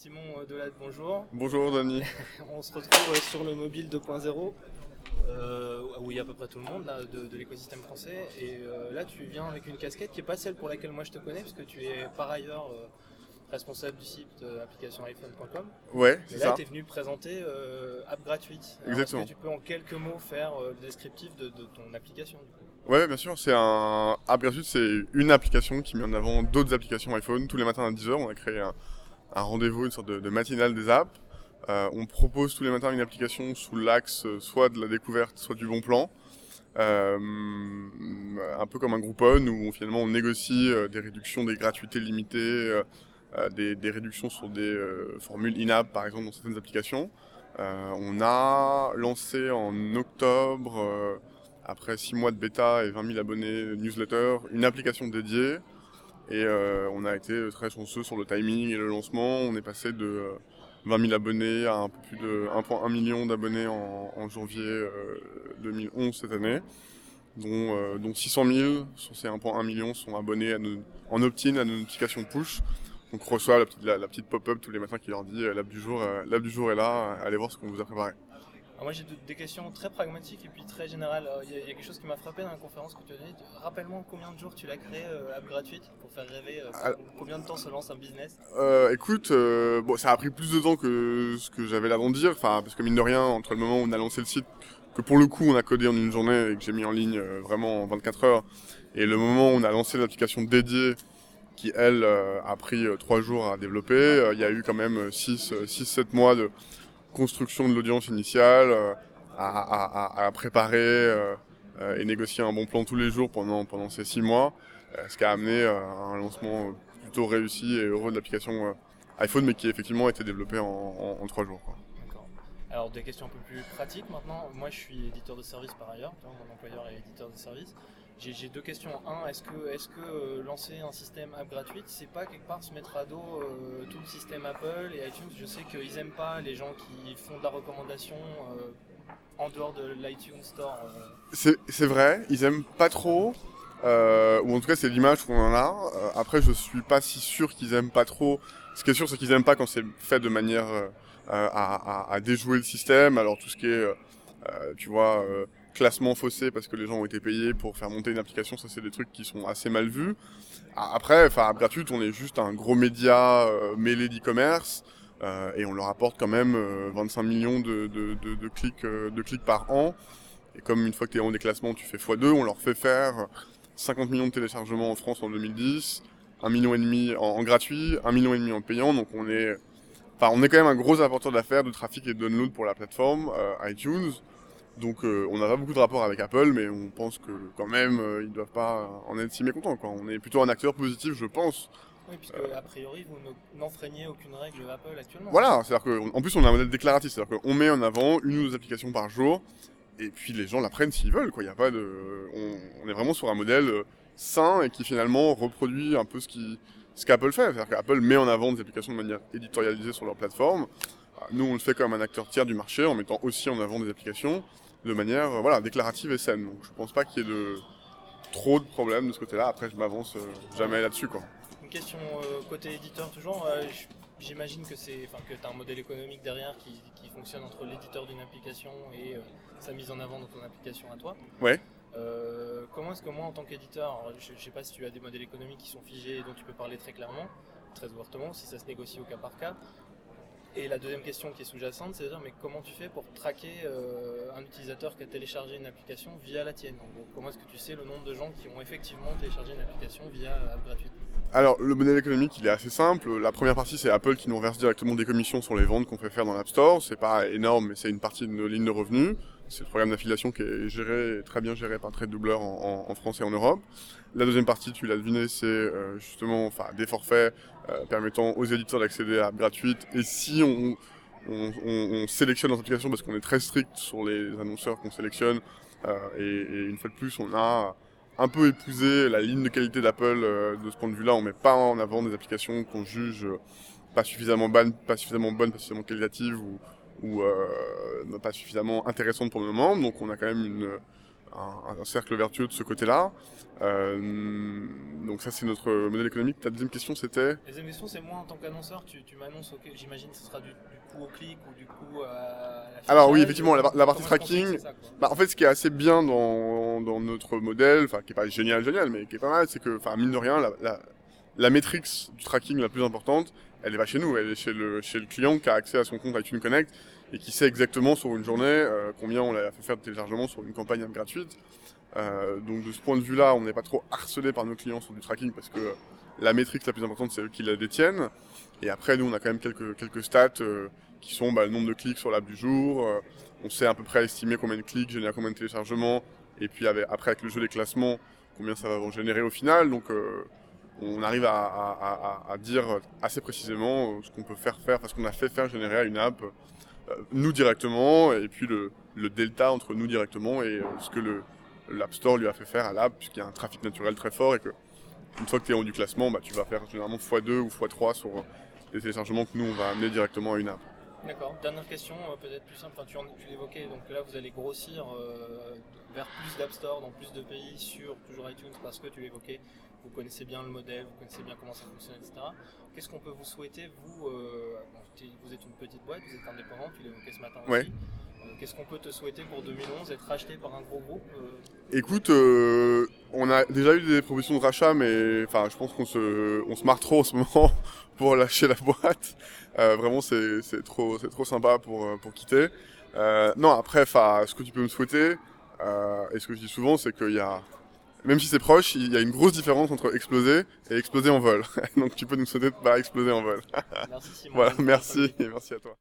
Simon Delade, bonjour. Bonjour Dani. On se retrouve sur le mobile 2.0, euh, où il y a à peu près tout le monde là, de, l'écosystème français. Et euh, là, tu viens avec une casquette qui n'est pas celle pour laquelle moi je te connais, puisque tu es par ailleurs euh, responsable du site application'iphone.com. Ouais, c'est ça. tu es venu présenter App Gratuite. Exactement. Est-ce que tu peux en quelques mots faire le descriptif de, ton application Ouais, bien sûr. C'est un App Gratuite, c'est une application qui met en avant d'autres applications iPhone. Tous les matins à 10h, on a créé un un rendez-vous, une sorte de, matinale des apps. Euh, on propose tous les matins une application sous l'axe euh, soit de la découverte, soit du bon plan. Euh, un peu comme un Groupon où finalement on négocie des réductions, des gratuités limitées, des, des, réductions sur des formules in-app par exemple dans certaines applications. on a lancé en octobre, après 6 mois de bêta et 20 000 abonnés newsletter, une application dédiée et euh, on a été très chanceux sur le timing et le lancement. On est passé de 20 euh, 000 abonnés à un peu plus de 1,1 million d'abonnés en, janvier 2011 euh, cette année, dont, dont 600 000 sur ces 1,1 million sont abonnés en opt-in à nos notifications push. Donc on reçoit la petite, la, petite pop-up tous les matins qui leur dit l'app du jour, l'app du jour est là, allez voir ce qu'on vous a préparé moi j'ai des questions très pragmatiques et puis très générales. Il y, a quelque chose qui m'a frappé dans la conférence que tu as donnée. Rappelle-moi combien de jours tu l'as créé, euh, app gratuite, pour faire rêver. Euh, combien de temps se lance un business? Euh, Écoute, bon, ça a pris plus de temps que ce que j'avais l'avant de dire. Enfin, parce que mine de rien, entre le moment où on a lancé le site, que pour le coup on a codé en une journée et que j'ai mis en ligne vraiment en 24 heures, et le moment où on a lancé l'application dédiée qui elle a pris 3 jours à développer, il y a eu quand même 6-7 mois de construction de l'audience initiale, euh, à, préparer euh, euh, et négocier un bon plan tous les jours pendant, pendant ces six mois, ce qui a amené à un lancement plutôt réussi et heureux de l'application iPhone, mais qui effectivement a été développé en, trois jours. Alors des questions un peu plus pratiques maintenant. Moi je suis éditeur de service par ailleurs, mon employeur est éditeur de service. J'ai deux questions. Un, est-ce que, est que euh, lancer un système app gratuite, c'est pas quelque part se mettre à dos euh, tout le système Apple et iTunes? Je sais qu'ils aiment pas les gens qui font de la recommandation euh, en dehors de l'iTunes Store. C'est vrai, ils aiment pas trop. ou en tout cas c'est l'image qu'on en a. après je suis pas si sûr qu'ils aiment pas trop. Ce qui est sûr c'est qu'ils aiment pas quand c'est fait de manière à, à, déjouer le système. Alors tout ce qui est, tu vois, classement faussé parce que les gens ont été payés pour faire monter une application, ça c'est des trucs qui sont assez mal vus. Après, enfin, gratuite, on est juste un gros média euh, mêlé d'e-commerce euh, et on leur apporte quand même 25 euh, millions de, de, de, clics, de clics par an. Et comme une fois que tu es en déclassement, tu fais x2, on leur fait faire 50 millions de téléchargements en France en 2010, 1 million demi en, gratuit, 1 million en payant. Donc on est, enfin, on est quand même un gros apporteur d'affaires de trafic et de download pour la plateforme iTunes. Donc euh, on n'a pas beaucoup de rapport avec Apple, mais on pense que quand même euh, ils ne doivent pas en être si mécontents. Quoi. On est plutôt un acteur positif, je pense. Oui, puisque a priori vous n'enfreignez aucune règle Apple actuellement. Voilà, c'est-à-dire qu'en plus on a un modèle déclaratif, c'est-à-dire qu'on met en avant une ou deux applications par jour, et puis les gens la prennent s'ils veulent. Quoi. Y a pas de, on, est vraiment sur un modèle euh, sain et qui finalement reproduit un peu ce qui ce qu'Apple fait. C'est-à-dire qu'Apple met en avant des applications de manière éditorialisée sur leur plateforme. Nous, on le fait comme un acteur tiers du marché en mettant aussi en avant des applications de manière euh, voilà, déclarative et saine. Donc je pense pas qu'il y ait de trop de problèmes de ce côté-là. Après, je m'avance euh, jamais là-dessus. Quoi. Une question euh, côté éditeur toujours. J'imagine que c'est, que tu as un modèle économique derrière qui, qui fonctionne entre l'éditeur d'une application et sa mise en avant dans ton application à toi. Ouais. Comment est-ce que moi, en tant qu'éditeur, je ne sais pas si tu as des modèles économiques qui sont figés et dont tu peux parler très clairement, très ouvertement, si ça se négocie au cas par cas, et la deuxième question qui est sous-jacente, c'est de dire mais comment tu fais pour traquer euh, un utilisateur qui a téléchargé une application via la tienne? Comment est-ce que tu sais le nombre de gens qui ont effectivement téléchargé une application via App gratuite alors, le modèle économique, il est assez simple. La première partie, c'est Apple qui nous reverse directement des commissions sur les ventes qu'on fait faire dans l'App Store. C'est pas énorme, mais c'est une partie de nos lignes de revenus. C'est le programme d'affiliation qui est géré, très bien géré par Trade Doubler en, France et en Europe. La deuxième partie, tu l'as deviné, c'est euh, justement enfin, des forfaits euh, permettant aux éditeurs d'accéder à gratuite. Et si on, on, on, sélectionne notre application parce qu'on est très strict sur les annonceurs qu'on sélectionne, euh, et, et, une fois de plus, on a un peu épousé la ligne de qualité d'Apple de ce point de vue-là. On met pas en avant des applications qu'on juge pas suffisamment bonnes, pas suffisamment bonnes, pas suffisamment qualitatives ou, ou euh, pas suffisamment intéressantes pour le moment. Donc on a quand même une, un, un cercle vertueux de ce côté-là. Euh, donc ça c'est notre modèle économique. Ta deuxième question c'était? La deuxième question c'est moi en tant qu'annonceur, tu, tu m'annonces, ok, j'imagine que ce sera du, du coup au clic ou du coup à la Alors oui effectivement la, la partie tracking, ça, Bah, en fait, ce qui est assez bien dans, dans notre modèle, enfin, qui est pas génial, génial, mais qui est pas mal, c'est que, enfin, mine de rien, la, la, la métrique du tracking la plus importante, elle est pas chez nous, elle est chez le, client qui a accès à son compte iTunes Connect et qui sait exactement sur une journée euh, combien on l'a fait faire de téléchargement sur une campagne gratuite. Euh, donc, de ce point de vue-là, on n'est pas trop harcelé par nos clients sur du tracking parce que la métrique la plus importante, c'est eux qui la détiennent. Et après, nous, on a quand même quelques, stats euh, qui sont bah, le nombre de clics sur l'app du jour, euh, on sait à peu près estimer combien de clics génère combien de téléchargements, et puis après avec le jeu des classements, combien ça va générer au final. Euh, on arrive à, dire assez précisément euh, ce qu'on peut faire faire, parce qu'on a fait faire générer à une app, euh, nous directement, et puis le, delta entre nous directement et euh, ce que l'App Store lui a fait faire à l'app, puisqu'il y a un trafic naturel très fort, et que une fois que tu es en du classement, bah, tu vas faire généralement x2 ou x3 sur les téléchargements que nous on va amener directement à une app. D'accord. Dernière question, euh, peut-être plus simple. Tu, l'évoquais, donc là vous allez grossir euh, vers plus d'App Store dans plus de pays sur toujours iTunes parce que tu l'évoquais, vous connaissez bien le modèle, vous connaissez bien comment ça fonctionne, etc. Qu'est-ce qu'on peut vous souhaiter, vous euh, Vous êtes une petite boîte, vous êtes indépendant, tu l'évoquais ce matin aussi. Qu'est-ce qu'on peut te souhaiter pour 2011 Être racheté par un gros groupe euh, Écoute, euh, on a déjà eu des propositions de rachat, mais enfin, je pense qu'on se, on se marre trop en ce moment pour lâcher la boîte. Euh, vraiment, c'est, c'est trop, c'est trop sympa pour, euh, pour quitter. Euh, non, après, enfin, ce que tu peux me souhaiter, euh, et ce que je dis souvent, c'est qu'il y a, même si c'est proche, il y a une grosse différence entre exploser et exploser en vol. Donc, tu peux nous souhaiter de pas exploser en vol. Merci Simon. Voilà, merci, et merci à toi.